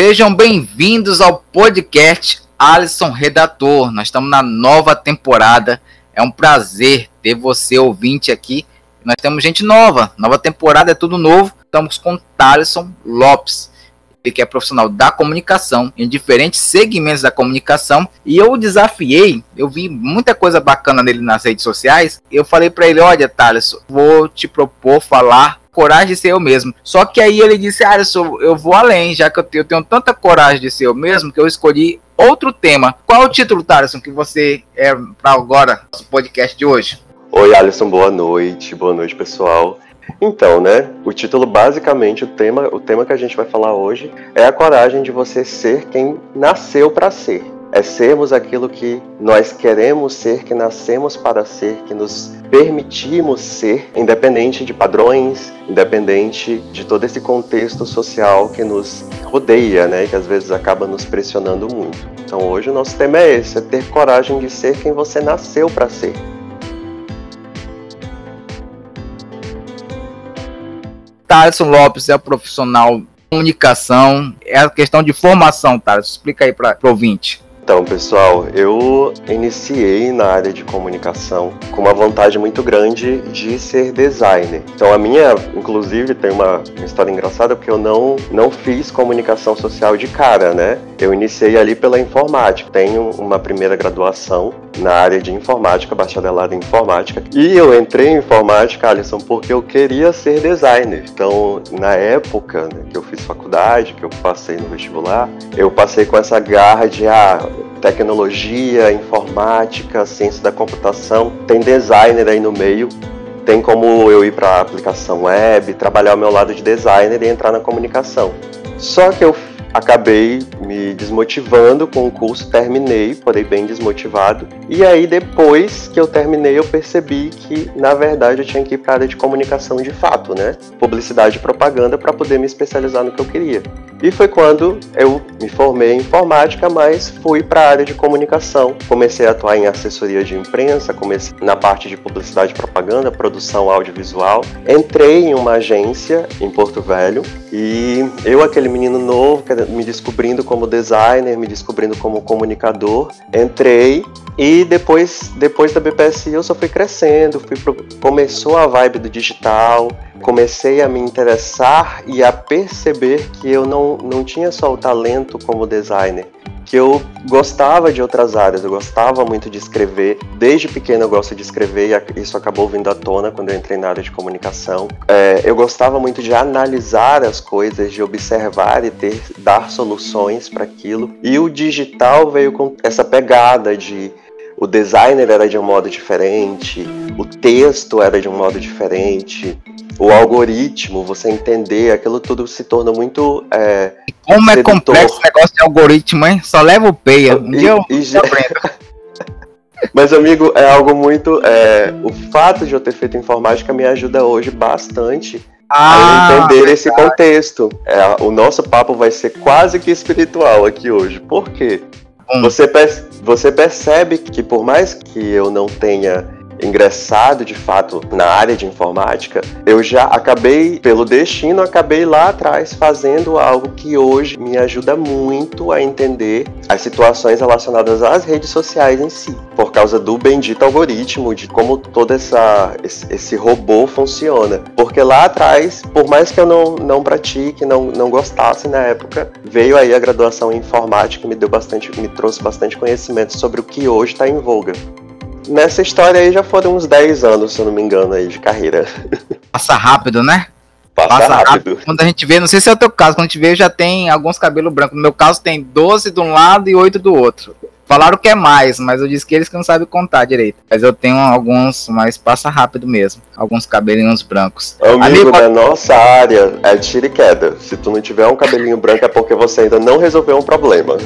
Sejam bem-vindos ao podcast Alisson Redator. Nós estamos na nova temporada. É um prazer ter você ouvinte aqui. Nós temos gente nova. Nova temporada é tudo novo. Estamos com Thaleson Lopes. Ele que é profissional da comunicação em diferentes segmentos da comunicação. E eu o desafiei. Eu vi muita coisa bacana nele nas redes sociais. Eu falei para ele: Olha, Thaleson, vou te propor falar coragem de ser eu mesmo. Só que aí ele disse: Ah, eu vou além, já que eu tenho, eu tenho tanta coragem de ser eu mesmo, que eu escolhi outro tema. Qual é o título, Thaleson, que você é para agora, nosso podcast de hoje? Oi, Alisson, boa noite. Boa noite, pessoal. Então, né? O título basicamente, o tema, o tema que a gente vai falar hoje é a coragem de você ser quem nasceu para ser é sermos aquilo que nós queremos ser, que nascemos para ser, que nos permitimos ser, independente de padrões, independente de todo esse contexto social que nos rodeia, né, que às vezes acaba nos pressionando muito. Então hoje o nosso tema é esse, é ter coragem de ser quem você nasceu para ser. Thaleson Lopes é profissional comunicação, é a questão de formação, Thaleson. Explica aí para o ouvinte. Então, pessoal, eu iniciei na área de comunicação com uma vontade muito grande de ser designer. Então, a minha, inclusive, tem uma história engraçada porque eu não, não fiz comunicação social de cara, né? Eu iniciei ali pela informática. Tenho uma primeira graduação na área de informática, bacharelado em informática. E eu entrei em informática, Alisson, porque eu queria ser designer. Então, na época né, que eu fiz faculdade, que eu passei no vestibular, eu passei com essa garra de ah, tecnologia, informática, ciência da computação, tem designer aí no meio. Tem como eu ir para a aplicação web, trabalhar o meu lado de designer e entrar na comunicação. Só que eu acabei me desmotivando com o curso, terminei, porém bem desmotivado. E aí depois que eu terminei, eu percebi que na verdade eu tinha que ir para a área de comunicação de fato, né? Publicidade e propaganda para poder me especializar no que eu queria. E foi quando eu me formei em informática, mas fui para a área de comunicação. Comecei a atuar em assessoria de imprensa, comecei na parte de publicidade e propaganda, produção audiovisual. Entrei em uma agência em Porto Velho e eu, aquele menino novo, me descobrindo como designer, me descobrindo como comunicador, entrei e depois, depois da BPSI eu só fui crescendo, fui pro, começou a vibe do digital, comecei a me interessar e a perceber que eu não, não tinha só o talento como designer, que eu gostava de outras áreas, eu gostava muito de escrever. Desde pequeno eu gosto de escrever e isso acabou vindo à tona quando eu entrei na área de comunicação. É, eu gostava muito de analisar as coisas, de observar e ter, dar soluções para aquilo. E o digital veio com essa pegada de o designer era de um modo diferente, o texto era de um modo diferente, o algoritmo, você entender, aquilo tudo se torna muito. É, Como é sedutor. é complexo o negócio de algoritmo, hein? Só leva o peia. Um e, dia eu, e já... Mas, amigo, é algo muito. É, o fato de eu ter feito informática me ajuda hoje bastante ah, a entender verdade. esse contexto. É, o nosso papo vai ser quase que espiritual aqui hoje. Por quê? Hum. Você, você percebe que, por mais que eu não tenha ingressado de fato na área de informática, eu já acabei, pelo destino, acabei lá atrás fazendo algo que hoje me ajuda muito a entender as situações relacionadas às redes sociais em si, por causa do bendito algoritmo, de como todo essa, esse, robô funciona. Porque lá atrás, por mais que eu não, não pratique, não, não gostasse na época, veio aí a graduação em informática me deu bastante, me trouxe bastante conhecimento sobre o que hoje está em voga nessa história aí já foram uns 10 anos, se eu não me engano, aí de carreira. Passa rápido, né? Passa, Passa rápido. rápido. Quando a gente vê, não sei se é o teu caso, quando a gente vê, já tem alguns cabelos brancos. No meu caso, tem 12 de um lado e 8 do outro. Falaram que é mais, mas eu disse que eles que não sabem contar direito. Mas eu tenho alguns, mas passa rápido mesmo. Alguns cabelinhos brancos. Amigo, Amigo da nossa área é tiro e queda. Se tu não tiver um cabelinho branco é porque você ainda não resolveu um problema.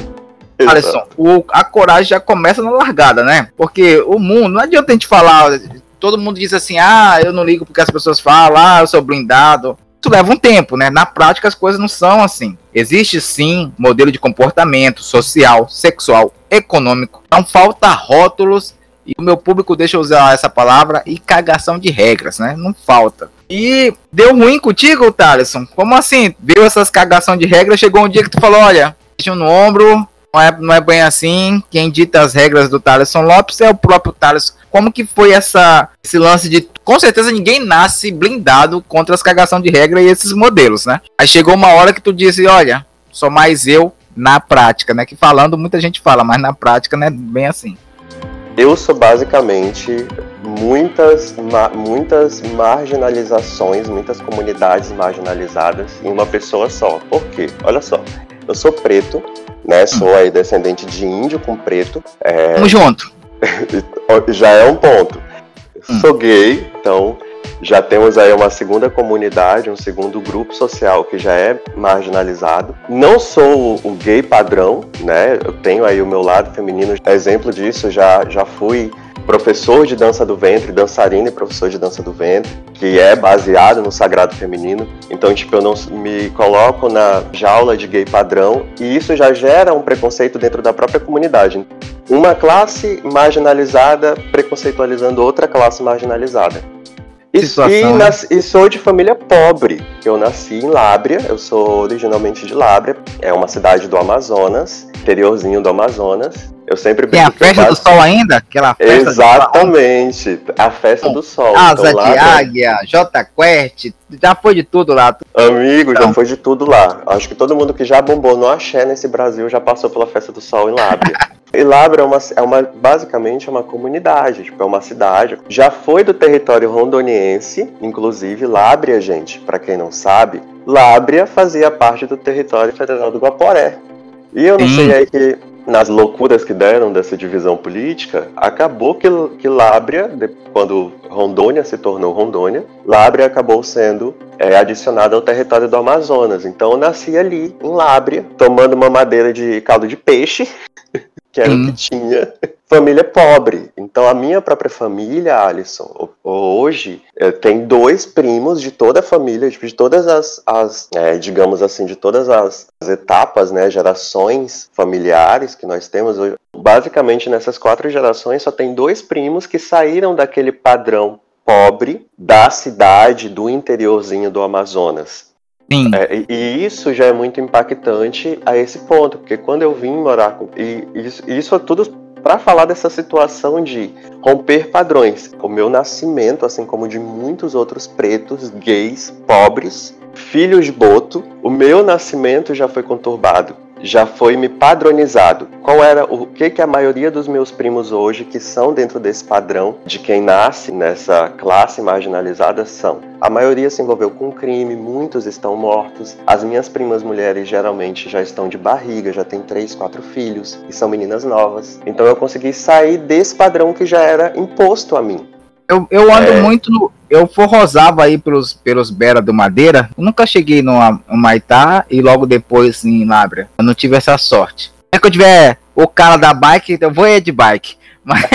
Alisson, o, a coragem já começa na largada, né? Porque o mundo, não adianta a gente falar, todo mundo diz assim, ah, eu não ligo porque as pessoas falam, ah, eu sou blindado. Isso leva um tempo, né? Na prática as coisas não são assim. Existe sim modelo de comportamento social, sexual, econômico. Não falta rótulos e o meu público deixa eu usar essa palavra e cagação de regras, né? Não falta. E deu ruim contigo, Thaleson? Como assim? Viu essas cagação de regra, chegou um dia que tu falou, olha, no ombro, não é, não é bem assim. Quem dita as regras do Thaleson Lopes é o próprio Thaleson. Como que foi essa, esse lance de. Com certeza ninguém nasce blindado contra as cagação de regra e esses modelos, né? Aí chegou uma hora que tu disse, olha, sou mais eu na prática, né? Que falando muita gente fala, mas na prática não é bem assim. Eu sou basicamente muitas, ma muitas marginalizações, muitas comunidades marginalizadas em uma pessoa só. Por quê? Olha só, eu sou preto, né? Sou aí descendente de índio com preto. É... Tamo junto. Já é um ponto. Hum. Sou gay, então já temos aí uma segunda comunidade, um segundo grupo social que já é marginalizado. Não sou o gay padrão, né? Eu tenho aí o meu lado feminino. Exemplo disso, já, já fui professor de dança do ventre, dançarino e professor de dança do ventre, que é baseado no sagrado feminino. Então, tipo, eu não me coloco na jaula de gay padrão e isso já gera um preconceito dentro da própria comunidade. Uma classe marginalizada preconceitualizando outra classe marginalizada. E, Situação, e, né? nas, e, sou de família pobre. Eu nasci em Lábria, eu sou originalmente de Lábria, é uma cidade do Amazonas, interiorzinho do Amazonas. Eu sempre Tem a festa do sol ainda? Aquela festa Exatamente, a festa do sol. Asa então, de águia, J Quest, já foi de tudo lá. Amigo, então. já foi de tudo lá. Acho que todo mundo que já bombou no axé nesse Brasil já passou pela festa do sol em Lábria. e Lábria é uma, é uma, basicamente é uma comunidade, tipo, é uma cidade. Já foi do território rondoniense, inclusive Lábria, gente, para quem não sabe, Lábria fazia parte do território federal do Guaporé. E eu não Sim. sei aí que nas loucuras que deram dessa divisão política, acabou que, que Lábria, quando Rondônia se tornou Rondônia, Lábria acabou sendo é, adicionada ao território do Amazonas. Então eu nasci ali, em Lábria, tomando uma madeira de caldo de peixe, que era hum. o que tinha, família pobre. Então a minha própria família, Alisson, hoje é, tem dois primos de toda a família, tipo, de todas as, as é, digamos assim, de todas as, as, etapas, né, gerações familiares que nós temos hoje. Basicamente nessas quatro gerações só tem dois primos que saíram daquele padrão pobre da cidade do interiorzinho do Amazonas. Sim. É, e isso já é muito impactante a esse ponto, porque quando eu vim morar com. E isso, isso é tudo para falar dessa situação de romper padrões. O meu nascimento, assim como de muitos outros pretos, gays, pobres, filhos de boto, o meu nascimento já foi conturbado já foi me padronizado. Qual era o que que a maioria dos meus primos hoje que são dentro desse padrão de quem nasce nessa classe marginalizada são? A maioria se envolveu com crime, muitos estão mortos. As minhas primas mulheres geralmente já estão de barriga, já têm três, quatro filhos e são meninas novas. Então eu consegui sair desse padrão que já era imposto a mim. Eu, eu ando é... muito no, eu forrosava aí pelos, pelos Bera do Madeira. Eu nunca cheguei no, no Maitá e logo depois em Lábria. Eu não tive essa sorte. É que eu tiver o cara da bike, eu vou ir de bike. Mas,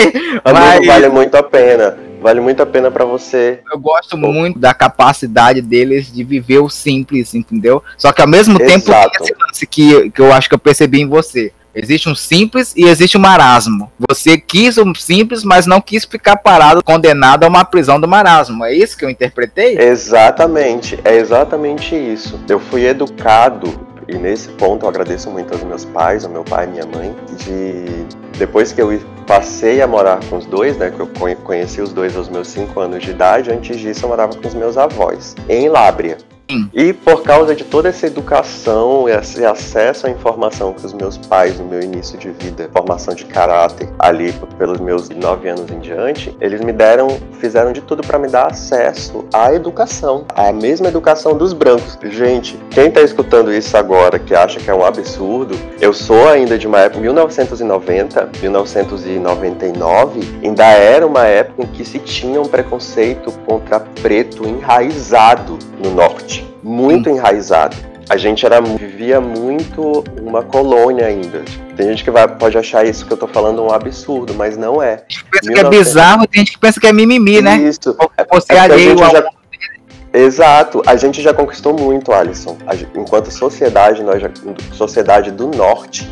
mas... vale muito a pena. Vale muito a pena para você. Eu gosto muito da capacidade deles de viver o simples, entendeu? Só que ao mesmo Exato. tempo tem esse lance que, que eu acho que eu percebi em você. Existe um simples e existe um marasmo. Você quis um simples, mas não quis ficar parado, condenado a uma prisão do marasmo. É isso que eu interpretei? Exatamente, é exatamente isso. Eu fui educado e nesse ponto eu agradeço muito aos meus pais, ao meu pai e minha mãe, de depois que eu passei a morar com os dois, né, que eu conheci os dois aos meus 5 anos de idade, antes disso eu morava com os meus avós, em Lábria. E por causa de toda essa educação, esse acesso à informação que os meus pais no meu início de vida, formação de caráter, ali pelos meus nove anos em diante, eles me deram, fizeram de tudo para me dar acesso à educação, à mesma educação dos brancos. Gente, quem tá escutando isso agora que acha que é um absurdo, eu sou ainda de uma época 1990, 1999, ainda era uma época em que se tinha um preconceito contra preto enraizado no norte muito enraizado. A gente era, vivia muito uma colônia ainda. Tem gente que vai, pode achar isso que eu tô falando um absurdo, mas não é. Tem gente pensa 1900... que é bizarro tem gente que pensa que é mimimi, né? Isso. Você é alheio ao... já... Exato, a gente já conquistou muito, Alisson. Enquanto sociedade, nós já, sociedade do norte,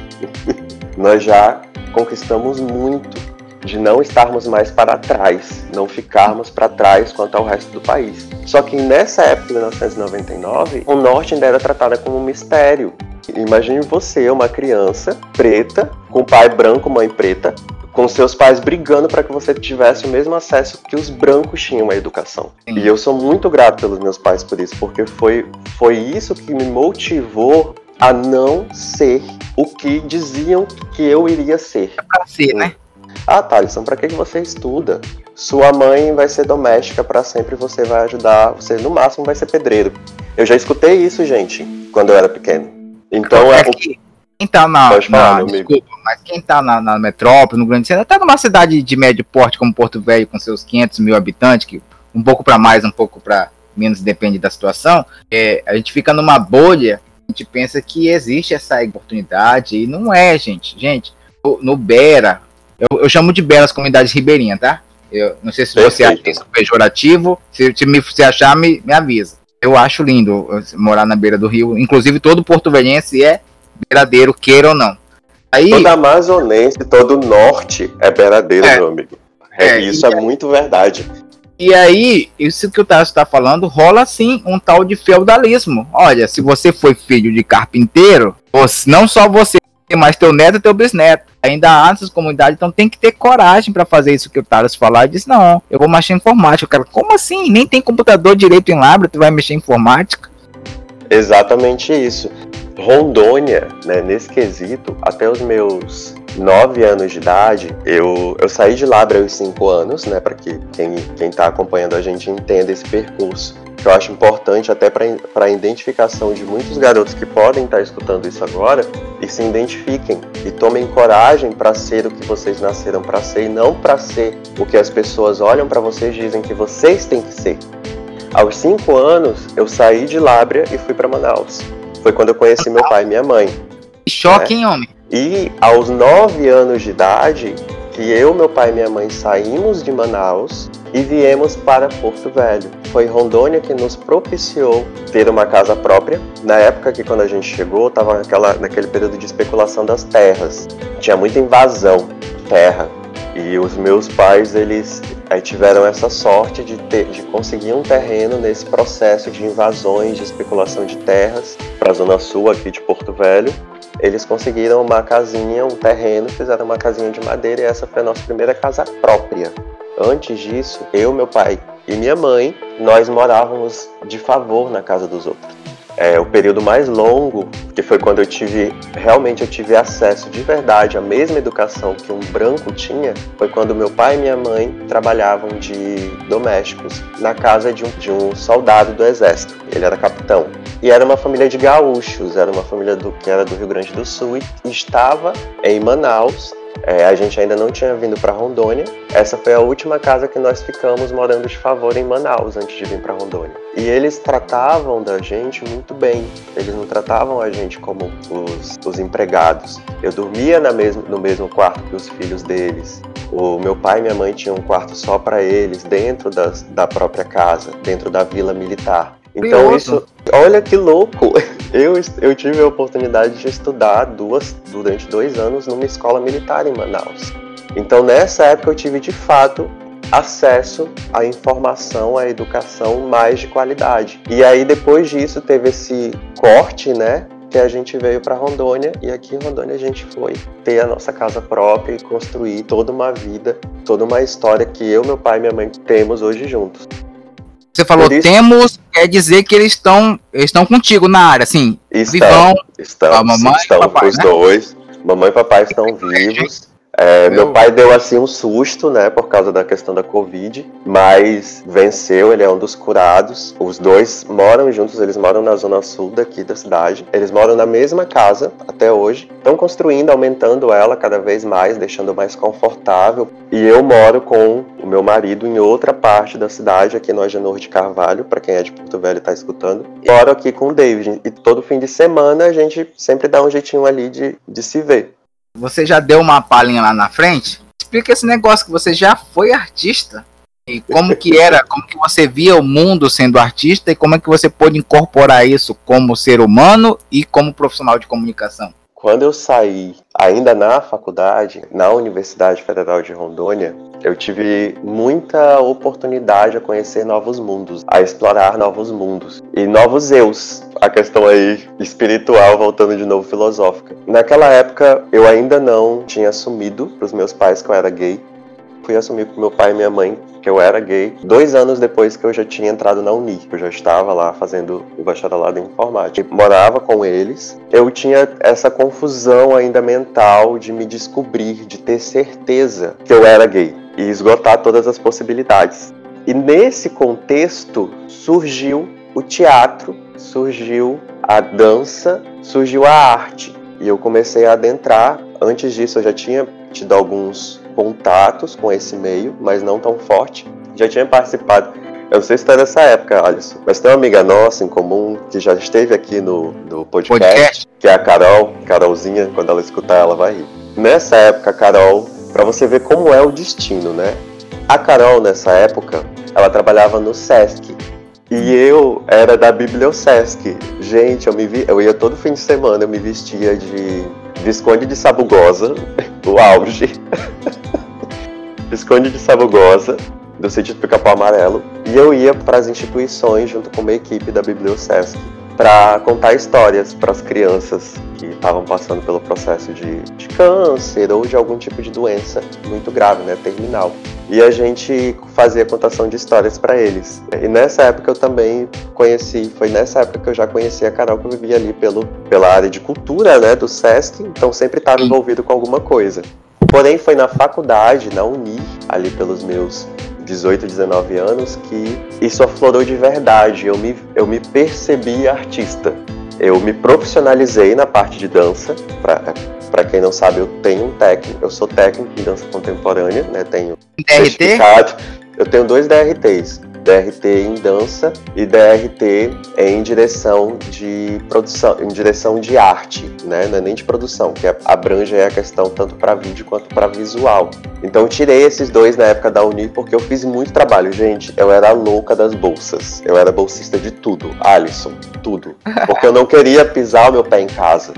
nós já conquistamos muito de não estarmos mais para trás, não ficarmos para trás quanto ao resto do país. Só que nessa época, de 1999, o norte ainda era tratado como um mistério. Imagine você, uma criança preta, com pai branco, mãe preta, com seus pais brigando para que você tivesse o mesmo acesso que os brancos tinham à educação. E eu sou muito grato pelos meus pais por isso, porque foi, foi isso que me motivou a não ser o que diziam que eu iria ser. É ser, né? Ah, Thalisson, para que você estuda? Sua mãe vai ser doméstica para sempre, você vai ajudar, você no máximo vai ser pedreiro. Eu já escutei isso, gente, quando eu era pequeno. Então é, que quem tá na, falar, na desculpa, mas quem tá na, na, metrópole, no grande centro, até numa cidade de médio porte como Porto Velho, com seus 500 mil habitantes, que um pouco para mais, um pouco para menos, depende da situação, é, a gente fica numa bolha, a gente pensa que existe essa oportunidade, e não é, gente. Gente, no, no Bera, eu, eu, chamo de Bera as comunidades ribeirinhas, tá? Eu não sei se Perfeito. você acha isso pejorativo, se, se, me, se achar, me, me avisa. Eu acho lindo morar na beira do rio, inclusive todo porto velhense é beiradeiro, queira ou não. Aí, Toda amazonense, todo norte é beiradeiro, é, meu amigo. É, é isso é aí, muito verdade. E aí, isso que o Tarso está falando, rola sim um tal de feudalismo. Olha, se você foi filho de carpinteiro, não só você, mas teu neto e teu bisneto. Ainda há essas comunidades, então tem que ter coragem para fazer isso que o Taras falar. Ele disse: Não, eu vou mexer em informática. Cara, como assim? Nem tem computador direito em Labra, tu vai mexer em informática? Exatamente isso. Rondônia, né, nesse quesito, até os meus nove anos de idade, eu, eu saí de Labra aos cinco anos, né, para que quem está acompanhando a gente entenda esse percurso. Que eu acho importante até para a identificação de muitos garotos que podem estar tá escutando isso agora e se identifiquem e tomem coragem para ser o que vocês nasceram para ser e não para ser o que as pessoas olham para vocês e dizem que vocês têm que ser. Aos cinco anos, eu saí de Lábrea e fui para Manaus. Foi quando eu conheci meu pai e minha mãe. Choque, né? hein, homem? E aos nove anos de idade, que eu, meu pai e minha mãe saímos de Manaus e viemos para Porto Velho. Foi Rondônia que nos propiciou ter uma casa própria. Na época que quando a gente chegou, estava naquele período de especulação das terras. Tinha muita invasão de terra. E os meus pais, eles aí tiveram essa sorte de, ter, de conseguir um terreno nesse processo de invasões, de especulação de terras para a zona sul aqui de Porto Velho. Eles conseguiram uma casinha, um terreno, fizeram uma casinha de madeira e essa foi a nossa primeira casa própria. Antes disso, eu, meu pai e minha mãe, nós morávamos de favor na casa dos outros. É, o período mais longo, que foi quando eu tive, realmente eu tive acesso de verdade à mesma educação que um branco tinha, foi quando meu pai e minha mãe trabalhavam de domésticos na casa de um, de um soldado do exército. Ele era capitão. E era uma família de gaúchos, era uma família do, que era do Rio Grande do Sul e estava em Manaus é, a gente ainda não tinha vindo para Rondônia. Essa foi a última casa que nós ficamos morando de favor em Manaus antes de vir para Rondônia. E eles tratavam da gente muito bem. Eles não tratavam a gente como os, os empregados. Eu dormia na mesmo, no mesmo quarto que os filhos deles. O meu pai e minha mãe tinham um quarto só para eles dentro das, da própria casa, dentro da vila militar. Então isso, olha que louco! Eu, eu tive a oportunidade de estudar duas, durante dois anos numa escola militar em Manaus. Então nessa época eu tive de fato acesso à informação, à educação mais de qualidade. E aí depois disso teve esse corte, né? Que a gente veio para Rondônia e aqui em Rondônia a gente foi ter a nossa casa própria e construir toda uma vida, toda uma história que eu, meu pai e minha mãe temos hoje juntos. Você falou temos, quer dizer que eles estão eles estão contigo na área, assim. Estão, vivão, estão, a mamãe estão papai, os né? dois. Mamãe e papai estão vivos. É, meu pai deu assim um susto, né, por causa da questão da Covid, mas venceu, ele é um dos curados. Os dois moram juntos, eles moram na zona sul daqui da cidade. Eles moram na mesma casa até hoje. Estão construindo, aumentando ela cada vez mais, deixando mais confortável. E eu moro com o meu marido em outra parte da cidade, aqui no Agenor de Carvalho, para quem é de Porto Velho e tá escutando. E moro aqui com o David. E todo fim de semana a gente sempre dá um jeitinho ali de, de se ver. Você já deu uma palhinha lá na frente? Explica esse negócio que você já foi artista. E como que era, como que você via o mundo sendo artista e como é que você pôde incorporar isso como ser humano e como profissional de comunicação? Quando eu saí, ainda na faculdade, na Universidade Federal de Rondônia, eu tive muita oportunidade a conhecer novos mundos, a explorar novos mundos e novos eus. A questão aí espiritual, voltando de novo filosófica. Naquela época, eu ainda não tinha assumido para os meus pais que eu era gay. Fui assumir com meu pai e minha mãe que eu era gay dois anos depois que eu já tinha entrado na Uni. Eu já estava lá fazendo o bacharelado em informática. Eu morava com eles. Eu tinha essa confusão ainda mental de me descobrir, de ter certeza que eu era gay e esgotar todas as possibilidades. E nesse contexto surgiu o teatro, surgiu a dança, surgiu a arte. E eu comecei a adentrar. Antes disso, eu já tinha tido alguns contatos com esse meio, mas não tão forte. Já tinha participado. Eu não sei se está nessa época, Alisson, mas tem uma amiga nossa em comum que já esteve aqui no, no podcast, podcast, que é a Carol, Carolzinha, quando ela escutar ela vai rir. Nessa época, Carol, para você ver como é o destino, né? A Carol, nessa época, ela trabalhava no Sesc. E eu era da Bibliosesc. Gente, eu me vi, eu ia todo fim de semana, eu me vestia de Visconde de Sabugosa, o auge. Visconde de Sabugosa, do sítio do Pica-Pau Amarelo, e eu ia para as instituições junto com uma equipe da Bibliosesc para contar histórias para as crianças que estavam passando pelo processo de, de, câncer ou de algum tipo de doença muito grave, né, terminal. E a gente fazia contação de histórias para eles. E nessa época eu também conheci, foi nessa época que eu já conheci a Carol, que eu vivia ali pelo, pela área de cultura, né, do SESC, então sempre estava envolvido com alguma coisa. Porém, foi na faculdade, na Uni, ali pelos meus 18, 19 anos, que isso aflorou de verdade. Eu me, eu me percebi artista. Eu me profissionalizei na parte de dança. Para quem não sabe, eu tenho um técnico, eu sou técnico em dança contemporânea, né? Tenho DRT? Eu tenho dois DRTs. DRT em dança e DRT em direção de produção, em direção de arte, né? Não é nem de produção, que abrange a questão tanto para vídeo quanto para visual. Então tirei esses dois na época da Uni porque eu fiz muito trabalho, gente. Eu era louca das bolsas. Eu era bolsista de tudo, Alisson, tudo, porque eu não queria pisar o meu pé em casa.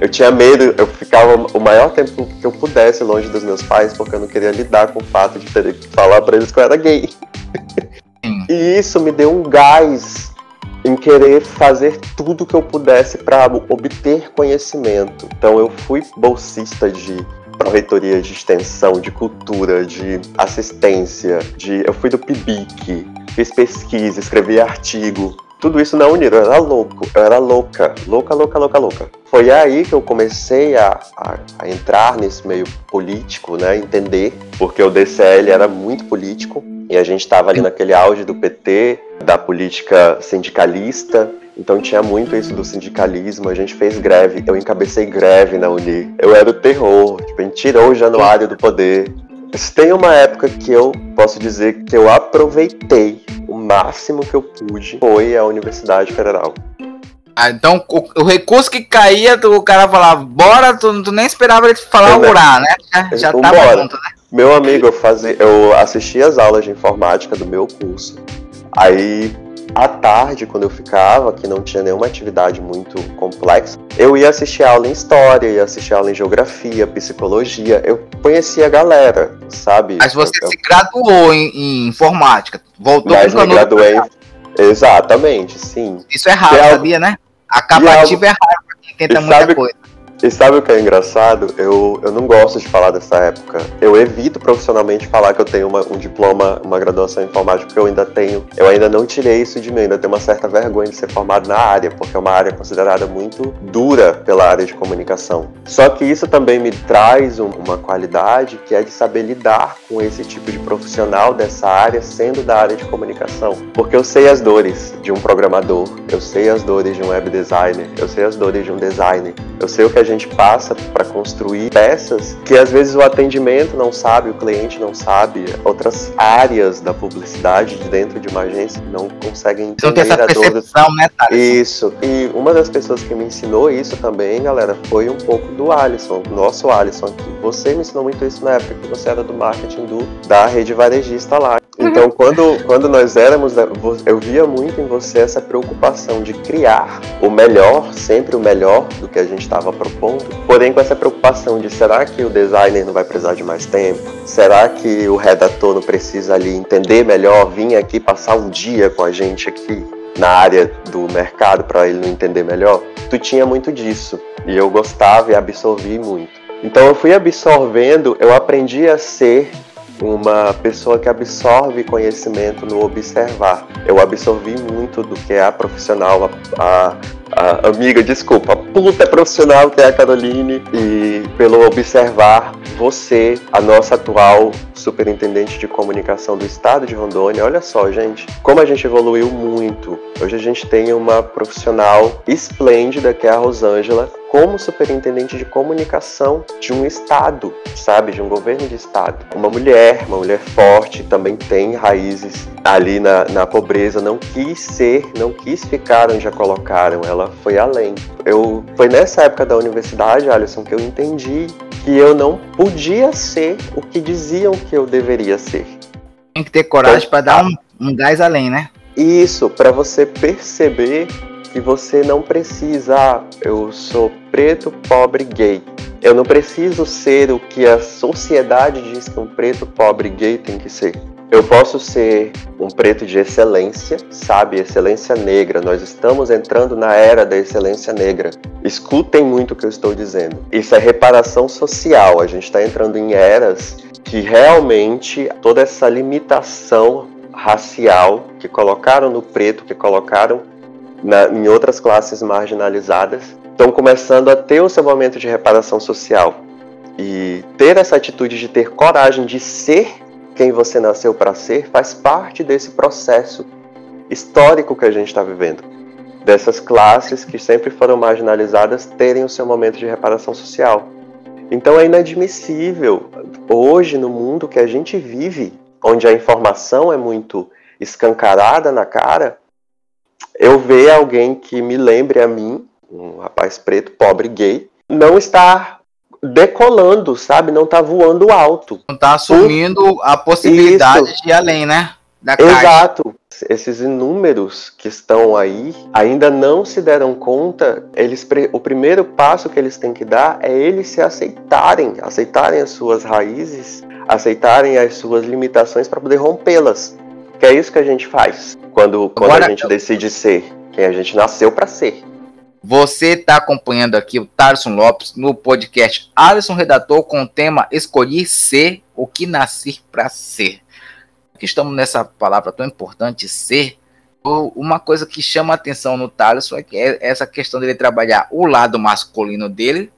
Eu tinha medo, eu ficava o maior tempo que eu pudesse longe dos meus pais, porque eu não queria lidar com o fato de ter que falar para eles que eu era gay. E isso me deu um gás em querer fazer tudo que eu pudesse para obter conhecimento. Então eu fui bolsista de reitoria de extensão, de cultura, de assistência, de eu fui do PIBIC, fiz pesquisa, escrevi artigo. Tudo isso na Unir, eu era louco, eu era louca, louca, louca, louca, louca. Foi aí que eu comecei a, a, a entrar nesse meio político, né, entender, porque o DCL era muito político, e a gente estava ali naquele auge do PT, da política sindicalista, então tinha muito isso do sindicalismo, a gente fez greve, eu encabecei greve na Uni. Eu era o terror, tipo, a gente tirou o Januário do poder. Tem uma época que eu posso dizer que eu aproveitei o máximo que eu pude foi a Universidade Federal. Ah, então o, o, recurso que caía, o cara falava, bora, tu, tu nem esperava ele falar orar, né? Já, já tava junto, né? Meu amigo, eu, fazia, eu assisti as aulas de informática do meu curso. Aí, à tarde, quando eu ficava, que não tinha nenhuma atividade muito complexa, eu ia assistir aula em história, ia assistir aula em geografia, psicologia. Eu conhecia a galera, sabe? Mas você eu, se graduou em, em, informática, voltou Mas me graduei. Exatamente, sim. Isso é raro, sabia, né? A acabativa é raro pra quem tenta muita sabe, coisa. E sabe o que é engraçado? Eu, eu não gosto de falar dessa época. Eu evito profissionalmente falar que eu tenho uma, um diploma, uma graduação em informática, porque eu ainda tenho. Eu ainda não tirei isso de mim, ainda tenho uma certa vergonha de ser formado na área, porque é uma área considerada muito dura pela área de comunicação. Só que isso também me traz um, uma qualidade que é de saber lidar com esse tipo de profissional dessa área, sendo da área de comunicação. Porque eu sei as dores de um programador, eu sei as dores de um web designer, eu sei as dores de um designer, eu sei o que a gente passa para construir peças que às vezes o atendimento não sabe, o cliente não sabe, outras áreas da publicidade dentro de uma agência não conseguem entender não tem essa percepção, né, Isso. E uma das pessoas que me ensinou isso também, galera, foi um pouco do Alisson, nosso Alisson aqui. Você me ensinou muito isso na época que você era do marketing do, da rede varejista lá. Não, Então, quando, quando nós éramos, né, eu via muito em você essa preocupação de criar o melhor, sempre o melhor do que a gente estava propondo, porém com essa preocupação de será que o designer não vai precisar de mais tempo? Será que o redator não precisa ali entender melhor, vir aqui passar um dia com a gente aqui? na área do mercado para ele não entender melhor, tu tinha muito disso e eu gostava e absorvi muito. Então eu fui absorvendo, eu aprendi a ser uma pessoa que absorve conhecimento no observar. Eu absorvi muito do que é a profissional, a, a, amiga, desculpa, a puta profissional que é a Caroline, e pelo observar você, a nossa atual superintendente de comunicação do estado de Rondônia. Olha só, gente, como a gente evoluiu muito. Hoje a gente tem uma profissional esplêndida que é a Rosângela, como superintendente de comunicação de um estado, sabe, de um governo de estado. Uma mulher, uma mulher forte, também tem raízes ali na, na pobreza, não quis ser, não quis ficar onde a colocaram, ela foi além. Eu foi nessa época da universidade, Alisson, que eu entendi que eu não podia ser o que diziam que eu deveria ser. Tem que ter coragem para dar um, um gás além, né? Isso, para você perceber que você não precisa, ah, eu sou preto, pobre, gay. Eu não preciso ser o que a sociedade diz que um preto, pobre, gay tem que ser. Eu posso ser um preto de excelência, sabe? Excelência negra. Nós estamos entrando na era da excelência negra. Escutem muito o que eu estou dizendo. Isso é reparação social. A gente está entrando em eras que realmente toda essa limitação racial que colocaram no preto, que colocaram na, em outras classes marginalizadas, estão começando a ter o seu momento de reparação social. E ter essa atitude de ter coragem de ser quem você nasceu para ser faz parte desse processo histórico que a gente está vivendo. Dessas classes que sempre foram marginalizadas terem o seu momento de reparação social. Então é inadmissível, hoje no mundo que a gente vive, onde a informação é muito escancarada na cara, eu ver alguém que me lembre a mim, um rapaz preto, pobre, gay, não estar decolando, sabe? Não tá voando alto. Não tá assumindo Por... a possibilidade Isso. de ir além, né? Da Exato. Esses inúmeros que estão aí ainda não se deram conta. Eles, o primeiro passo que eles têm que dar é eles se aceitarem, aceitarem as suas raízes, aceitarem as suas limitações para poder rompê-las. Que é isso que a gente faz quando, quando Agora, a gente decide ser quem a gente nasceu para ser. Você está acompanhando aqui o Tarson Lopes no podcast Alisson Redator com o tema Escolhi Ser o que nasci para ser. Aqui estamos nessa palavra tão importante, ser. Uma coisa que chama a atenção no Thaleson é, é essa questão dele trabalhar o lado masculino dele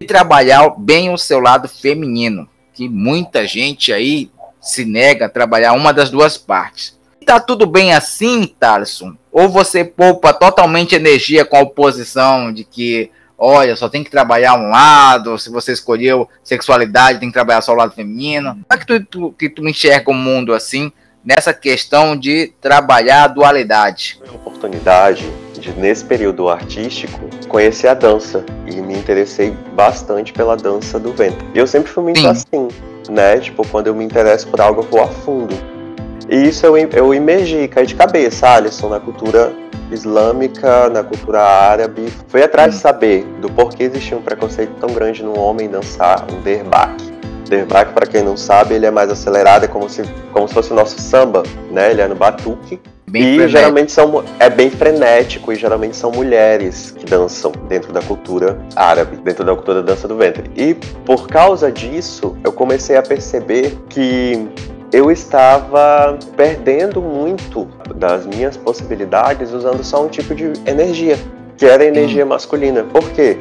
e trabalhar bem o seu lado feminino, que muita gente aí se nega a trabalhar uma das duas partes. Tá tudo bem assim, Tarson? Ou você poupa totalmente energia com a oposição de que, olha, só tem que trabalhar um lado, se você escolheu sexualidade, tem que trabalhar só o lado feminino. Como é que tu, tu, que tu enxerga o mundo assim, nessa questão de trabalhar a dualidade? Foi uma oportunidade de, nesse período artístico, conhecer a dança e me interessei bastante pela dança do vento. E eu sempre fui muito Sim. assim, né? Tipo, quando eu me interesso por algo, eu vou a fundo. E isso eu, eu imergi, caí de cabeça, Alisson, na cultura islâmica, na cultura árabe. Fui atrás de saber do porquê existia um preconceito tão grande no homem dançar um derbak. Derbak, para quem não sabe, ele é mais acelerado, é como se, como se fosse o nosso samba, né? Ele é no batuque. Bem e frenético. geralmente são, é bem frenético e geralmente são mulheres que dançam dentro da cultura árabe, dentro da cultura da dança do ventre. E por causa disso, eu comecei a perceber que eu estava perdendo muito das minhas possibilidades usando só um tipo de energia, que era a energia hum. masculina. Por quê?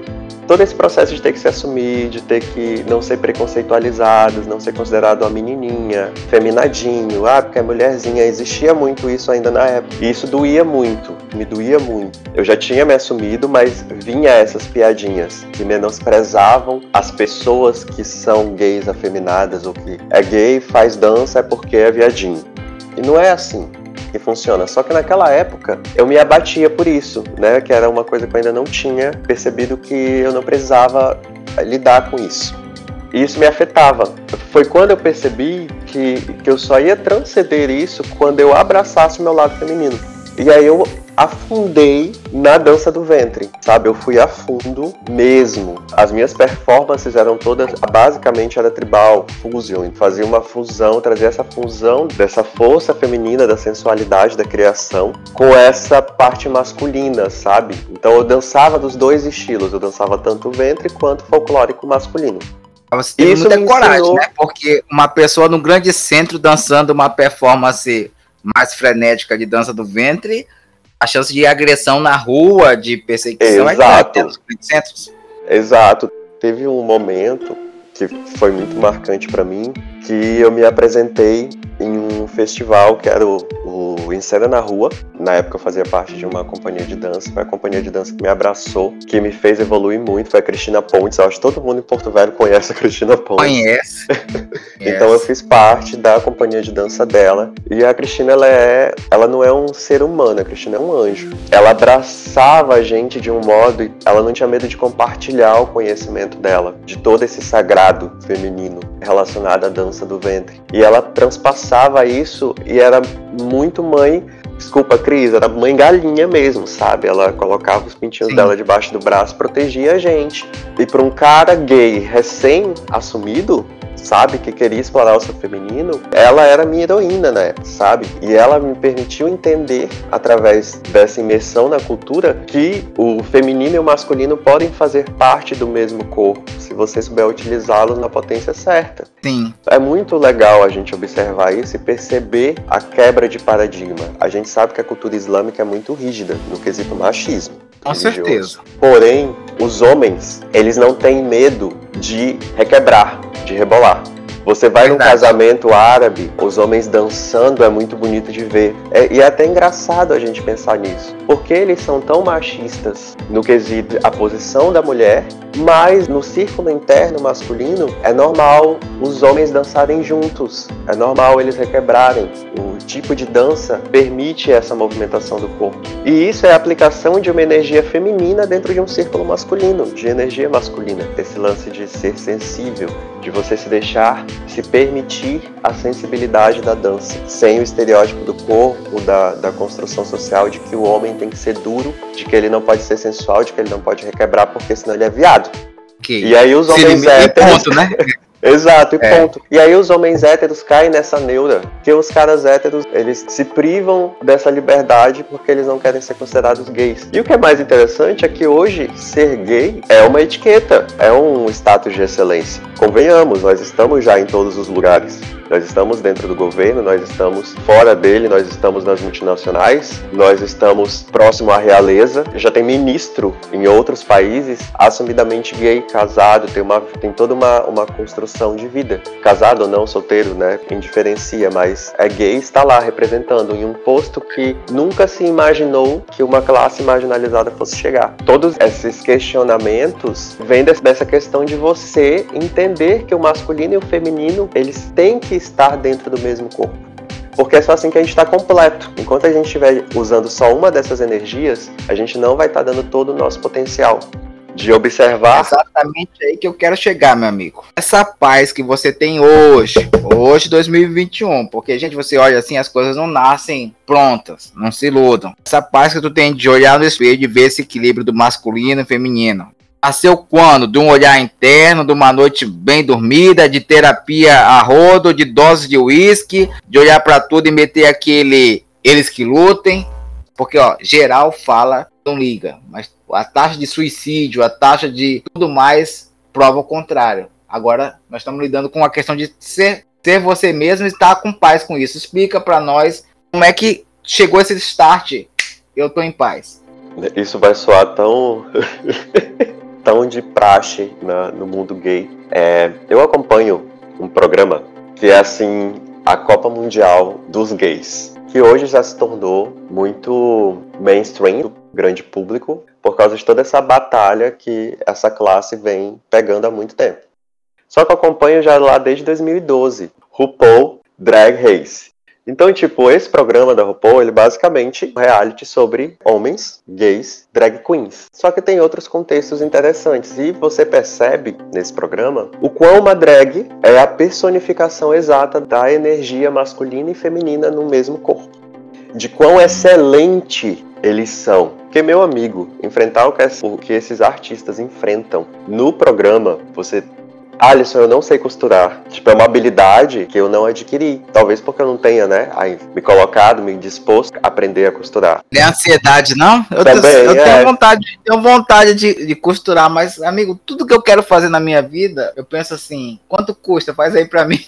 todo esse processo de ter que se assumir, de ter que não ser preconceitualizado, não ser considerado uma menininha, feminadinho, ah, porque é mulherzinha, existia muito isso ainda na época. E isso doía muito, me doía muito. Eu já tinha me assumido, mas vinha essas piadinhas que menosprezavam as pessoas que são gays afeminadas ou que é gay, faz dança é porque é viadinho. E não é assim que funciona. Só que naquela época eu me abatia por isso, né? Que era uma coisa que eu ainda não tinha percebido que eu não precisava lidar com isso. E isso me afetava. Foi quando eu percebi que, que eu só ia transcender isso quando eu abraçasse o meu lado feminino. E aí eu afundei na dança do ventre, sabe? Eu fui a fundo mesmo. As minhas performances eram todas, basicamente era tribal, fusion, fazia uma fusão, trazia essa fusão dessa força feminina, da sensualidade, da criação, com essa parte masculina, sabe? Então eu dançava dos dois estilos, eu dançava tanto o ventre quanto folclórico masculino. Você teve Isso muita coragem, ensinou... né? Porque uma pessoa no grande centro dançando uma performance mais frenética de dança do ventre, a chance de agressão na rua, de perseguição Exato. é grande centros. Exato. Teve um momento que foi muito marcante para mim, que eu me apresentei em um festival que era o, o Encena na Rua. Na época eu fazia parte de uma companhia de dança, foi a companhia de dança que me abraçou, que me fez evoluir muito, foi a Cristina Pontes. Eu acho que todo mundo em Porto Velho conhece a Cristina Pontes. Conhece. então eu fiz parte da companhia de dança dela. E a Cristina, ela é, ela não é um ser humano, a Cristina é um anjo. Ela abraçava a gente de um modo, ela não tinha medo de compartilhar o conhecimento dela, de todo esse sagrado feminino relacionado à dança do ventre. E ela transpassava isso e era muito mãe. Desculpa, Cris, era mãe galinha mesmo, sabe? Ela colocava os pintinhos Sim. dela debaixo do braço, protegia a gente. E para um cara gay recém-assumido, sabe, que queria explorar o seu feminino, ela era minha heroína, né, sabe? E ela me permitiu entender, através dessa imersão na cultura, que o feminino e o masculino podem fazer parte do mesmo corpo, se você souber utilizá-los na potência certa. Sim. É muito legal a gente observar isso e perceber a quebra de paradigma. A gente sabe que a cultura islâmica é muito rígida no quesito machismo. Com religioso. certeza. Porém, os homens, eles não têm medo de requebrar, de rebolar. Você vai Verdade. num casamento árabe, os homens dançando é muito bonito de ver. É, e é até engraçado a gente pensar nisso. Porque eles são tão machistas no quesito a posição da mulher, mas no círculo interno masculino é normal os homens dançarem juntos. É normal eles requebrarem. O tipo de dança permite essa movimentação do corpo. E isso é a aplicação de uma energia feminina dentro de um círculo masculino, de energia masculina. Esse lance de ser sensível, de você se deixar se permitir a sensibilidade da dança, sem o estereótipo do corpo, da, da construção social de que o homem tem que ser duro, de que ele não pode ser sensual, de que ele não pode requebrar porque senão ele é viado. Okay. E aí os homens héteros... Ponto, né? Exato, e é. ponto. E aí os homens héteros caem nessa neura, que os caras héteros, eles se privam dessa liberdade porque eles não querem ser considerados gays. E o que é mais interessante é que hoje ser gay é uma etiqueta, é um status de excelência. Convenhamos, nós estamos já em todos os lugares. Nós estamos dentro do governo, nós estamos fora dele, nós estamos nas multinacionais, nós estamos próximo à realeza. Já tem ministro em outros países assumidamente gay, casado, tem, uma, tem toda uma, uma construção de vida. Casado ou não, solteiro, né? Indiferencia, mas é gay, está lá representando em um posto que nunca se imaginou que uma classe marginalizada fosse chegar. Todos esses questionamentos vêm dessa questão de você entender que o masculino e o feminino eles têm que estar dentro do mesmo corpo. Porque é só assim que a gente está completo. Enquanto a gente estiver usando só uma dessas energias, a gente não vai estar tá dando todo o nosso potencial de observar. Exatamente aí que eu quero chegar, meu amigo. Essa paz que você tem hoje, hoje 2021, porque gente, você olha assim, as coisas não nascem prontas, não se iludam. Essa paz que tu tem de olhar no espelho e ver esse equilíbrio do masculino e feminino, Nasceu quando? De um olhar interno, de uma noite bem dormida, de terapia a rodo, de doses de uísque, de olhar para tudo e meter aquele eles que lutem. Porque, ó, geral fala, não liga, mas a taxa de suicídio, a taxa de tudo mais prova o contrário. Agora, nós estamos lidando com a questão de ser, ser você mesmo e estar com paz com isso. Explica para nós como é que chegou esse start. Eu tô em paz. Isso vai soar tão tão de praxe no mundo gay. É, eu acompanho um programa que é assim a Copa Mundial dos Gays, que hoje já se tornou muito mainstream, grande público, por causa de toda essa batalha que essa classe vem pegando há muito tempo. Só que eu acompanho já lá desde 2012, RuPaul Drag Race. Então, tipo, esse programa da RuPaul, ele basicamente é um reality sobre homens, gays, drag queens. Só que tem outros contextos interessantes. E você percebe nesse programa o quão uma drag é a personificação exata da energia masculina e feminina no mesmo corpo. De quão excelente eles são. Porque, meu amigo, enfrentar o que esses artistas enfrentam no programa, você Alisson, eu não sei costurar. Tipo, é uma habilidade que eu não adquiri. Talvez porque eu não tenha, né, me colocado, me disposto a aprender a costurar. Tem ansiedade, não? Eu, Também, eu é. tenho vontade, tenho vontade de, de, costurar, mas, amigo, tudo que eu quero fazer na minha vida, eu penso assim, quanto custa? Faz aí pra mim.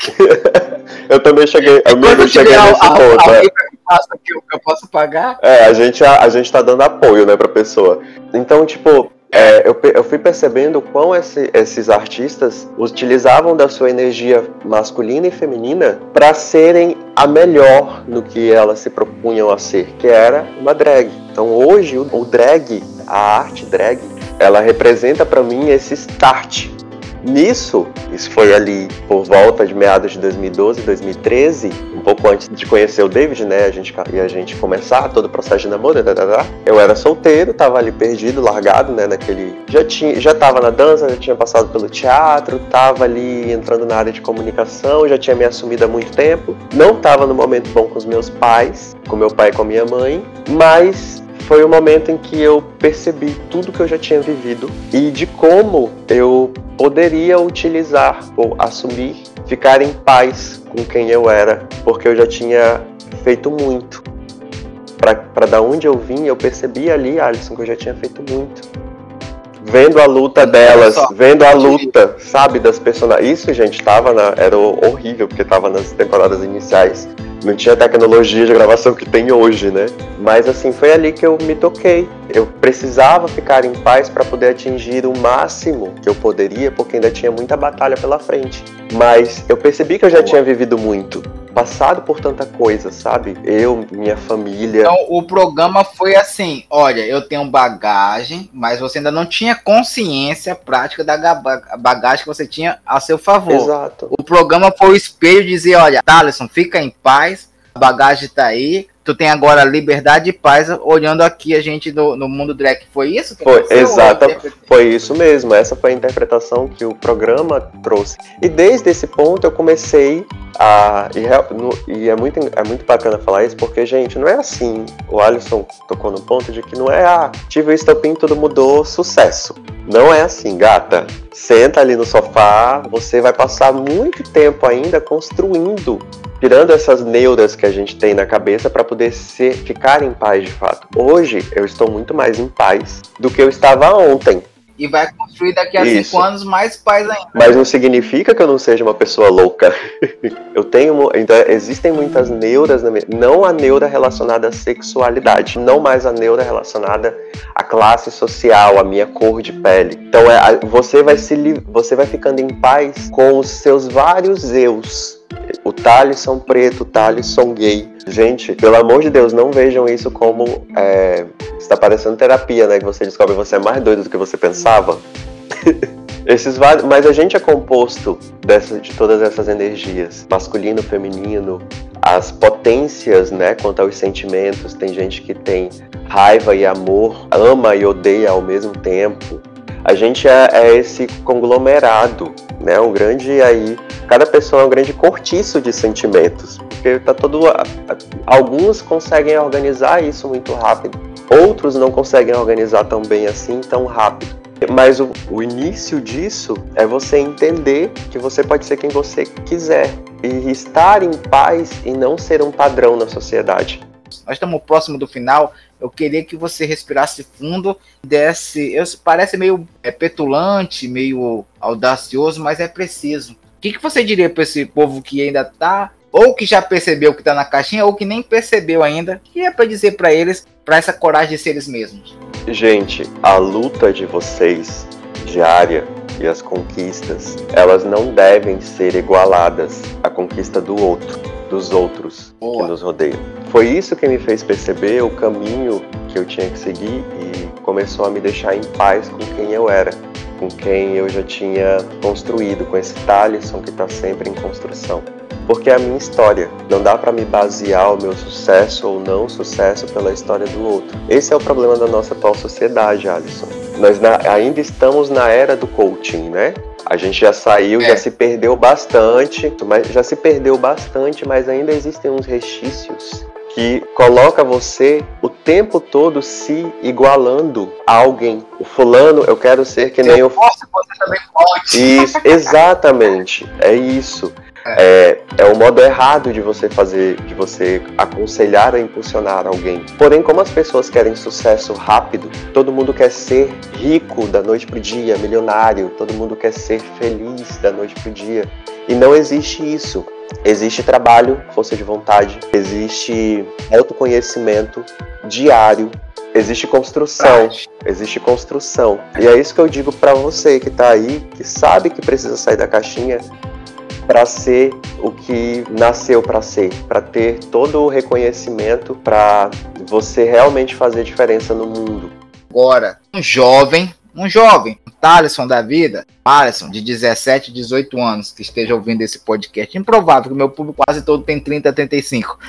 eu também cheguei, eu mesmo cheguei nesse a, ponto. É. que eu, que eu posso pagar? É, a gente, a, a gente tá dando apoio, né, pra pessoa. Então, tipo, é, eu, eu, fui percebendo quão esse, esses artistas utilizavam da sua energia masculina e feminina para serem a melhor no que elas se propunham a ser, que era uma drag. Então hoje o, o drag, a arte drag, ela representa para mim esse start Nisso, isso foi ali por volta de meados de 2012, 2013, um pouco antes de conhecer o David, né? A gente, e a gente começar todo o processo de namoro, tá, tá, tá. eu era solteiro, tava ali perdido, largado, né? Naquele. Já, tinha, já tava na dança, já tinha passado pelo teatro, tava ali entrando na área de comunicação, já tinha me assumido há muito tempo. Não tava no momento bom com os meus pais, com meu pai e com a minha mãe, mas foi o momento em que eu percebi tudo que eu já tinha vivido e de como eu poderia utilizar ou assumir, ficar em paz com quem eu era, porque eu já tinha feito muito. Para da onde eu vim, eu percebi ali, Alisson, que eu já tinha feito muito. Vendo a luta delas, vendo a luta, sabe, das personagens. Isso, gente, tava na. Era horrível, porque tava nas temporadas iniciais não tinha tecnologia de gravação que tem hoje, né? Mas assim, foi ali que eu me toquei. Eu precisava ficar em paz para poder atingir o máximo que eu poderia, porque ainda tinha muita batalha pela frente. Mas eu percebi que eu já tinha vivido muito passado por tanta coisa, sabe? Eu, minha família. Então o programa foi assim: olha, eu tenho bagagem, mas você ainda não tinha consciência prática da bagagem que você tinha a seu favor. Exato. O programa foi o espelho de dizer: olha, Thaleson, fica em paz, a bagagem tá aí, tu tem agora liberdade e paz olhando aqui a gente no, no mundo drag. Foi isso? foi, exato. Foi isso mesmo. Essa foi a interpretação que o programa trouxe. E desde esse ponto eu comecei a. E, no, e, é, muito, é muito bacana falar isso, porque, gente, não é assim. O Alisson tocou no ponto de que não é, ah, tive o estopim, tudo mudou, sucesso. Não é assim, gata. Senta ali no sofá, você vai passar muito tempo ainda construindo tirando essas neuras que a gente tem na cabeça para poder ser, ficar em paz de fato. Hoje eu estou muito mais em paz do que eu estava ontem. E vai construir daqui a Isso. cinco anos mais paz ainda. Mas não significa que eu não seja uma pessoa louca. eu tenho. Então, existem muitas neuras, na minha, não a neura relacionada à sexualidade, não mais a neura relacionada à classe social, à minha cor de pele. Então é, você, vai se, você vai ficando em paz com os seus vários eus o Thalisson preto, o Thalisson gay. Gente, pelo amor de Deus, não vejam isso como é, está parecendo terapia, né? Que você descobre que você é mais doido do que você pensava. Esses mas a gente é composto dessa, de todas essas energias, masculino, feminino, as potências, né, quanto aos sentimentos. Tem gente que tem raiva e amor, ama e odeia ao mesmo tempo. A gente é, é esse conglomerado né? Um grande aí, cada pessoa é um grande cortiço de sentimentos, porque tá todo alguns conseguem organizar isso muito rápido, outros não conseguem organizar tão bem assim, tão rápido. Mas o, o início disso é você entender que você pode ser quem você quiser e estar em paz e não ser um padrão na sociedade. Nós estamos próximo do final. Eu queria que você respirasse fundo, desse. Eu, parece meio é, petulante, meio audacioso, mas é preciso. O que, que você diria para esse povo que ainda está, ou que já percebeu que está na caixinha, ou que nem percebeu ainda? Que é para dizer para eles, para essa coragem de ser eles mesmos? Gente, a luta de vocês diária e as conquistas, elas não devem ser igualadas à conquista do outro, dos outros Boa. que nos rodeiam. Foi isso que me fez perceber o caminho que eu tinha que seguir e começou a me deixar em paz com quem eu era. Com quem eu já tinha construído, com esse Thalisson que está sempre em construção. Porque é a minha história. Não dá para me basear o meu sucesso ou não sucesso pela história do outro. Esse é o problema da nossa atual sociedade, Alisson. Nós na, ainda estamos na era do coaching, né? A gente já saiu, é. já se perdeu bastante, mas já se perdeu bastante, mas ainda existem uns resquícios que coloca você o tempo todo se igualando a alguém. O fulano, eu quero ser que nem eu. Posso, você também pode. Isso, exatamente. É isso. É, é o modo errado de você fazer, de você aconselhar a impulsionar alguém. Porém, como as pessoas querem sucesso rápido, todo mundo quer ser rico da noite pro dia, milionário, todo mundo quer ser feliz da noite pro dia. E não existe isso. Existe trabalho, força de vontade, existe autoconhecimento diário, existe construção, existe construção. E é isso que eu digo para você que tá aí, que sabe que precisa sair da caixinha, para ser o que nasceu para ser, para ter todo o reconhecimento, para você realmente fazer diferença no mundo. Agora, um jovem, um jovem, um Thaleson da vida, Thaleson de 17, 18 anos, que esteja ouvindo esse podcast, improvável que meu público quase todo tem 30, 35.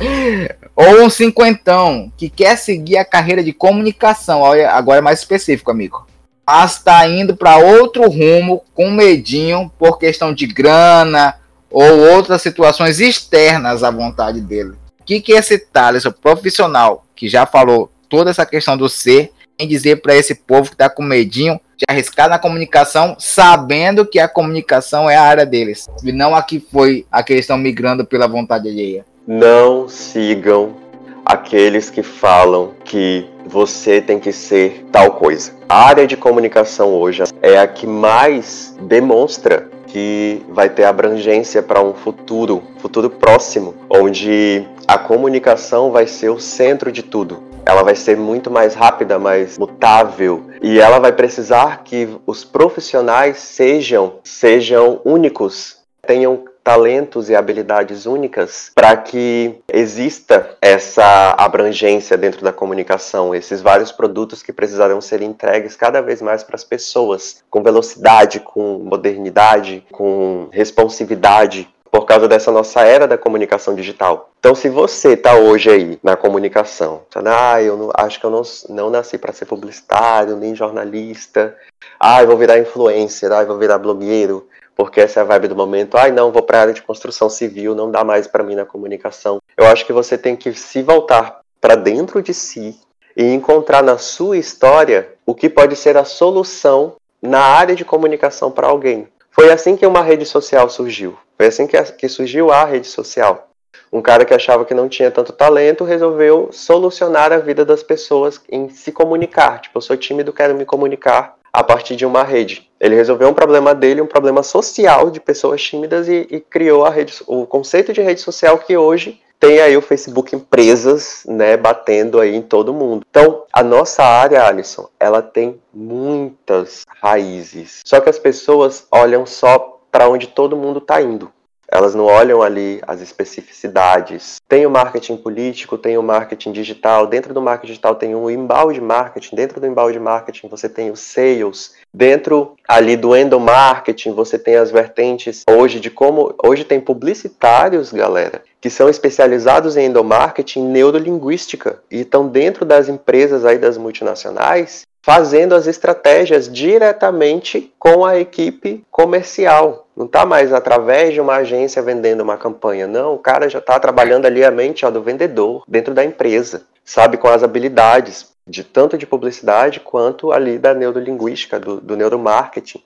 Ou um cinquentão que quer seguir a carreira de comunicação, olha, agora é mais específico, amigo mas está indo para outro rumo com medinho por questão de grana ou outras situações externas à vontade dele. O que, que esse Thales, o profissional, que já falou toda essa questão do ser, tem dizer para esse povo que está com medinho de arriscar na comunicação, sabendo que a comunicação é a área deles, e não a que foi a que eles estão migrando pela vontade alheia? Não sigam aqueles que falam que você tem que ser tal coisa. A área de comunicação hoje é a que mais demonstra que vai ter abrangência para um futuro, futuro próximo, onde a comunicação vai ser o centro de tudo. Ela vai ser muito mais rápida, mais mutável, e ela vai precisar que os profissionais sejam sejam únicos, tenham talentos e habilidades únicas para que exista essa abrangência dentro da comunicação, esses vários produtos que precisarão ser entregues cada vez mais para as pessoas, com velocidade, com modernidade, com responsividade, por causa dessa nossa era da comunicação digital. Então, se você está hoje aí na comunicação, ah, eu não, acho que eu não, não nasci para ser publicitário, nem jornalista, ah, eu vou virar influencer, ah, eu vou virar blogueiro, porque essa é a vibe do momento. Ai, não, vou para a área de construção civil, não dá mais para mim na comunicação. Eu acho que você tem que se voltar para dentro de si e encontrar na sua história o que pode ser a solução na área de comunicação para alguém. Foi assim que uma rede social surgiu. Foi assim que, que surgiu a rede social. Um cara que achava que não tinha tanto talento resolveu solucionar a vida das pessoas em se comunicar. Tipo, eu sou tímido, quero me comunicar a partir de uma rede. Ele resolveu um problema dele, um problema social de pessoas tímidas e, e criou a rede, o conceito de rede social que hoje tem aí o Facebook empresas, né, batendo aí em todo mundo. Então, a nossa área, Alisson, ela tem muitas raízes. Só que as pessoas olham só para onde todo mundo está indo. Elas não olham ali as especificidades. Tem o marketing político, tem o marketing digital. Dentro do marketing digital tem o inbound marketing. Dentro do inbound marketing você tem o sales. Dentro ali do endomarketing você tem as vertentes hoje de como hoje tem publicitários, galera, que são especializados em endomarketing, neurolinguística e estão dentro das empresas aí das multinacionais fazendo as estratégias diretamente com a equipe comercial. Não está mais através de uma agência vendendo uma campanha. Não, o cara já está trabalhando ali a mente ó, do vendedor dentro da empresa, sabe, com as habilidades de tanto de publicidade quanto ali da neurolinguística, do, do neuromarketing.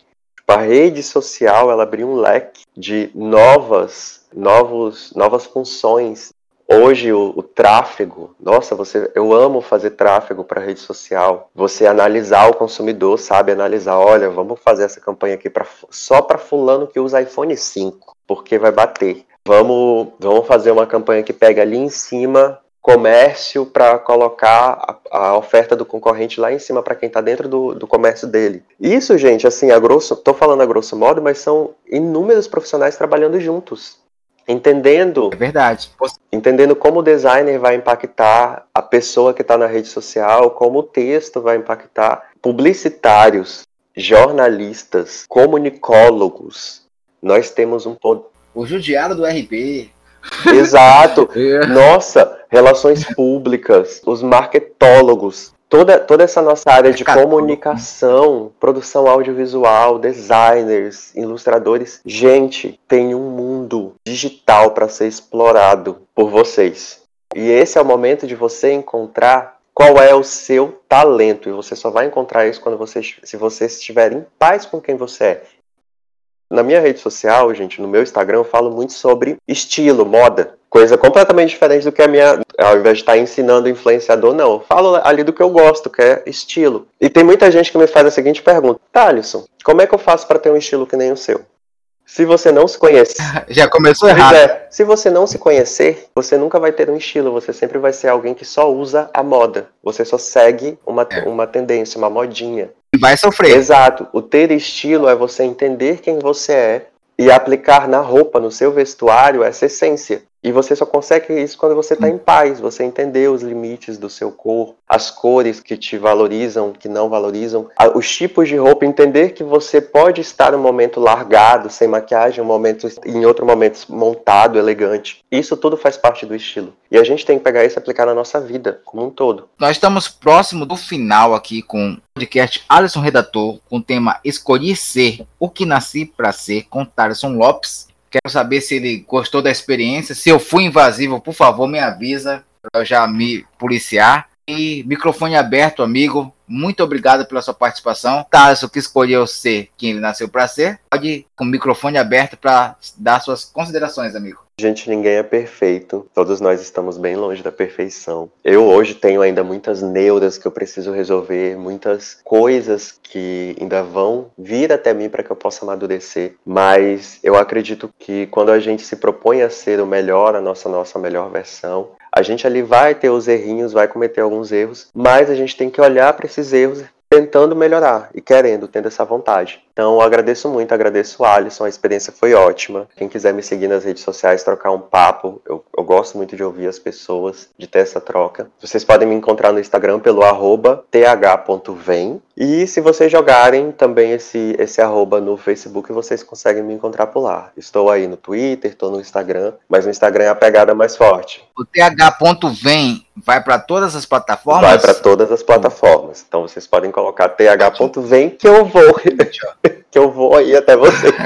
A rede social ela abriu um leque de novas, novos, novas funções Hoje o, o, tráfego, nossa, você, eu amo fazer tráfego para rede social. Você analisar o consumidor, sabe analisar, olha, vamos fazer essa campanha aqui pra, só para fulano que usa iPhone 5, porque vai bater. Vamos, vamos fazer uma campanha que pega ali em cima comércio para colocar a, a, oferta do concorrente lá em cima para quem está dentro do, do comércio dele. Isso, gente, assim, a grosso, tô falando a grosso modo, mas são inúmeros profissionais trabalhando juntos entendendo é verdade entendendo como o designer vai impactar a pessoa que está na rede social como o texto vai impactar publicitários jornalistas, comunicólogos, nós temos um poder. O judiado do RP. Exato. É. Nossa, relações públicas, os marketólogos, toda, toda essa nossa área de comunicação, produção audiovisual, designers, ilustradores, gente, tem um mundo digital para ser explorado por vocês. E esse é o momento de você encontrar qual é o seu talento. E você só vai encontrar isso quando você, se você estiver em paz com quem você é. Na minha rede social, gente, no meu Instagram, eu falo muito sobre estilo, moda. Coisa completamente diferente do que a minha. Ao invés de estar ensinando influenciador, não. Eu falo ali do que eu gosto, que é estilo. E tem muita gente que me faz a seguinte pergunta: Thalisson, como é que eu faço para ter um estilo que nem o seu? Se você não se conhece. Já começou errado. É, se você não se conhecer, você nunca vai ter um estilo. Você sempre vai ser alguém que só usa a moda. Você só segue uma, é. uma tendência, uma modinha. E vai sofrer. Exato. O ter estilo é você entender quem você é e aplicar na roupa, no seu vestuário, essa essência. E você só consegue isso quando você está em paz, você entender os limites do seu corpo, as cores que te valorizam, que não valorizam, os tipos de roupa, entender que você pode estar um momento largado, sem maquiagem, um momento em outro momento montado, elegante. Isso tudo faz parte do estilo. E a gente tem que pegar isso e aplicar na nossa vida como um todo. Nós estamos próximo do final aqui com o podcast Alisson Redator, com o tema Escolhi Ser, o que nasci para ser, com Thaleson Lopes. Quero saber se ele gostou da experiência. Se eu fui invasivo, por favor, me avisa para eu já me policiar. E microfone aberto, amigo. Muito obrigado pela sua participação. Tarso, que escolheu ser quem ele nasceu para ser, pode ir com o microfone aberto para dar suas considerações, amigo. Gente, ninguém é perfeito. Todos nós estamos bem longe da perfeição. Eu hoje tenho ainda muitas neuras que eu preciso resolver, muitas coisas que ainda vão vir até mim para que eu possa amadurecer. Mas eu acredito que quando a gente se propõe a ser o melhor, a nossa nossa melhor versão, a gente ali vai ter os errinhos, vai cometer alguns erros, mas a gente tem que olhar para esses erros tentando melhorar e querendo, tendo essa vontade. Então, eu agradeço muito, agradeço o Alisson, a experiência foi ótima. Quem quiser me seguir nas redes sociais, trocar um papo, eu, eu gosto muito de ouvir as pessoas, de ter essa troca. Vocês podem me encontrar no Instagram pelo arroba th.vem. E se vocês jogarem também esse, esse arroba no Facebook, vocês conseguem me encontrar por lá. Estou aí no Twitter, estou no Instagram, mas no Instagram é a pegada mais forte. O th.vem vai para todas as plataformas? Vai para todas as plataformas. Então vocês podem colocar th.vem que eu vou. que eu vou aí até você.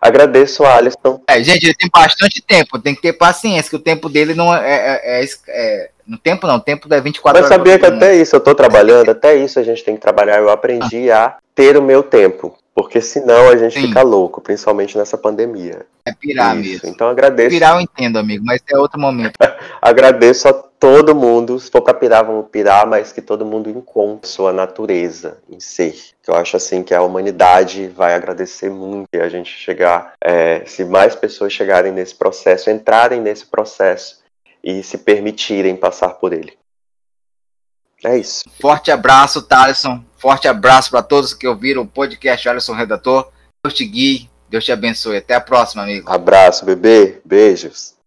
Agradeço, Alisson. É, gente, ele tem bastante tempo, tem que ter paciência, que o tempo dele não é. é, é, é no tempo não, o tempo é 24 Mas horas. Mas sabia que até isso eu tô trabalhando, até isso a gente tem que trabalhar. Eu aprendi a ter o meu tempo. Porque senão a gente Sim. fica louco, principalmente nessa pandemia. É pirar Isso. mesmo. Então agradeço. Pirar eu entendo, amigo, mas é outro momento. agradeço a todo mundo. Se for para pirar, vamos pirar, mas que todo mundo encontre sua natureza em ser. Eu acho assim que a humanidade vai agradecer muito a gente chegar, é, se mais pessoas chegarem nesse processo, entrarem nesse processo e se permitirem passar por ele. É isso. Forte abraço, Thaleson. Forte abraço para todos que ouviram o podcast Alisson Redator. Deus te guie, Deus te abençoe. Até a próxima, amigo. Abraço, bebê. Beijos.